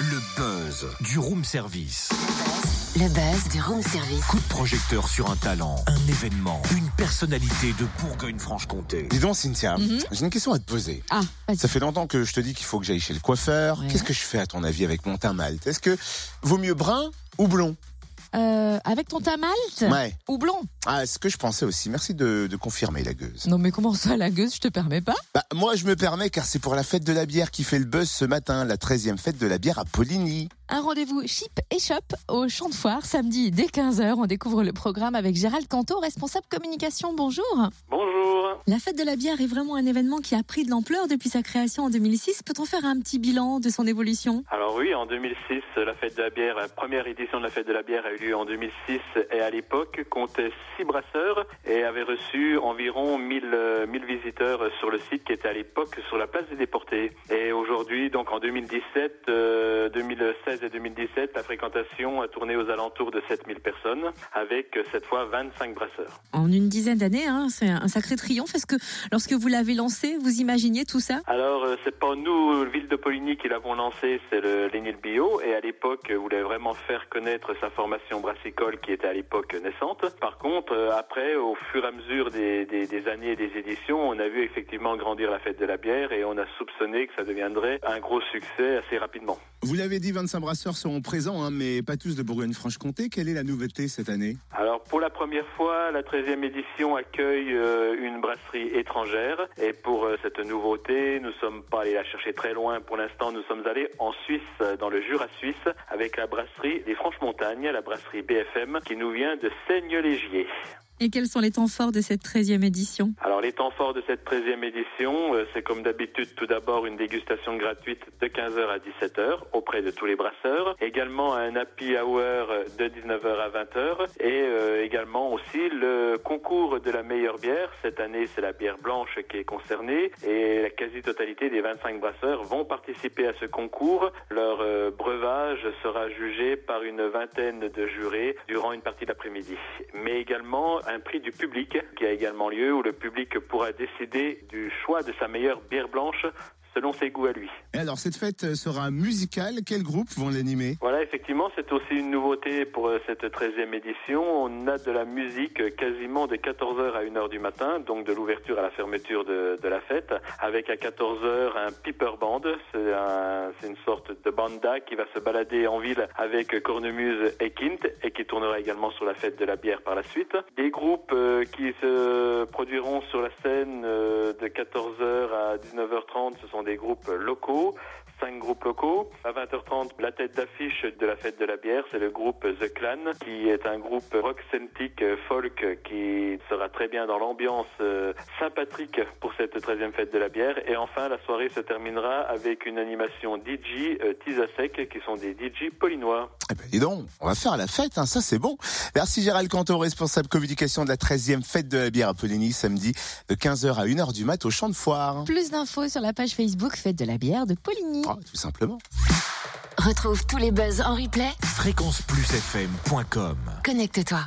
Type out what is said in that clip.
Le buzz du room service. Le buzz du room service. Coup de projecteur sur un talent, un événement, une personnalité de Bourgogne-Franche-Comté. Dis donc, Cynthia, Mhm. j'ai une question à te poser. Ah, vas-y. Ça fait longtemps que je te dis qu'il faut que j'aille chez le coiffeur. Ouais. Qu'est-ce que je fais à ton avis avec mon teint malt? Est-ce que vaut mieux brun ou blond? Euh, avec ton tamalte Ouais. ou blond? Ah, ce que je pensais aussi. Merci de, de confirmer la gueuse. Non mais comment ça la gueuse, je te permets pas? Bah, moi, je me permets car c'est pour la fête de la bière qui fait le buzz ce matin, la 13e fête de la bière à Poligny. Un rendez-vous chip et shop au Champ de Foire samedi dès 15h. On découvre le programme avec Gérald Canto, responsable communication. Bonjour. Bonjour. La fête de la bière est vraiment un événement qui a pris de l'ampleur depuis sa création en 2006. Peut-on faire un petit bilan de son évolution? Alors oui, en 2006, la fête de la bière, la première édition de la fête de la bière a eu lieu en 2006 et à l'époque comptait six brasseurs et avait reçu environ 1000, euh, 1000 visiteurs sur le site qui était à l'époque sur la place des déportés. Et aujourd'hui, donc en 2017, euh, 2016 et 2017, la fréquentation a tourné aux alentours de 7000 personnes avec euh, cette fois 25 brasseurs. En une dizaine d'années, hein, c'est un sacré triomphe. Est-ce que lorsque vous l'avez lancé, vous imaginiez tout ça? Alors, euh, c'est pas nous, ville de Poligny, qui l'avons lancé, c'est le Lénil Bio. Et à l'époque, euh, voulait vraiment faire connaître sa formation brassicole qui était à l'époque naissante. Par contre, après, au fur et à mesure des, des, des années et des éditions, on a vu effectivement grandir la fête de la bière et on a soupçonné que ça deviendrait un gros succès assez rapidement. Vous l'avez dit, 25 brasseurs seront présents, hein, mais pas tous de Bourgogne-Franche-Comté. Quelle est la nouveauté cette année? Alors pour la première fois, la 13e édition accueille euh, une brasserie étrangère et pour euh, cette nouveauté, nous sommes pas allés la chercher très loin pour l'instant, nous sommes allés en Suisse, dans le Jura suisse, avec la brasserie des Franches-Montagnes, la brasserie BFM, qui nous vient de Seigne-Légier. Et quels sont les temps forts de cette 13e édition? Alors les temps forts de cette 13e édition, euh, c'est comme d'habitude tout d'abord une dégustation gratuite de 15h à 17h auprès de tous les brasseurs, également un happy hour de 19h à 20h et euh, également aussi le concours de la meilleure bière. Cette année c'est la bière blanche qui est concernée et la quasi-totalité des 25 brasseurs vont participer à ce concours. Leur euh, breuvage sera jugé par une vingtaine de jurés durant une partie de l'après-midi. Mais également un prix du public qui a également lieu où le public pourra décider du choix de sa meilleure bière blanche selon ses goûts à lui. Et alors, cette fête sera musicale. Quels groupes vont l'animer? Voilà, effectivement, c'est aussi une nouveauté pour euh, cette 13e édition. On a de la musique euh, quasiment de 14h à 1h du matin, donc de l'ouverture à la fermeture de, de la fête, avec à 14h un piper band. C'est un, c'est une sorte de banda qui va se balader en ville avec cornemuse et quinte et qui tournera également sur la fête de la bière par la suite. Des groupes euh, qui se produiront sur la scène des groupes locaux cinq groupes locaux. À 20h30, la tête d'affiche de la fête de la bière, c'est le groupe The Clan, qui est un groupe rock celtique euh, folk qui sera très bien dans l'ambiance euh, sympathique pour cette 13e fête de la bière. Et enfin, la soirée se terminera avec une animation DJ euh, Tizasek, qui sont des DJ polinois. Eh ben, dis donc, on va faire la fête, hein, ça c'est bon. Merci Gérald Canto, responsable communication de la 13e fête de la bière à Poligny, samedi de 15h à 1h du mat au champ de foire. Plus d'infos sur la page Facebook Fête de la bière de Poligny. Tout simplement. Retrouve tous les buzz en replay. Fréquenceplusfm.com Connecte-toi.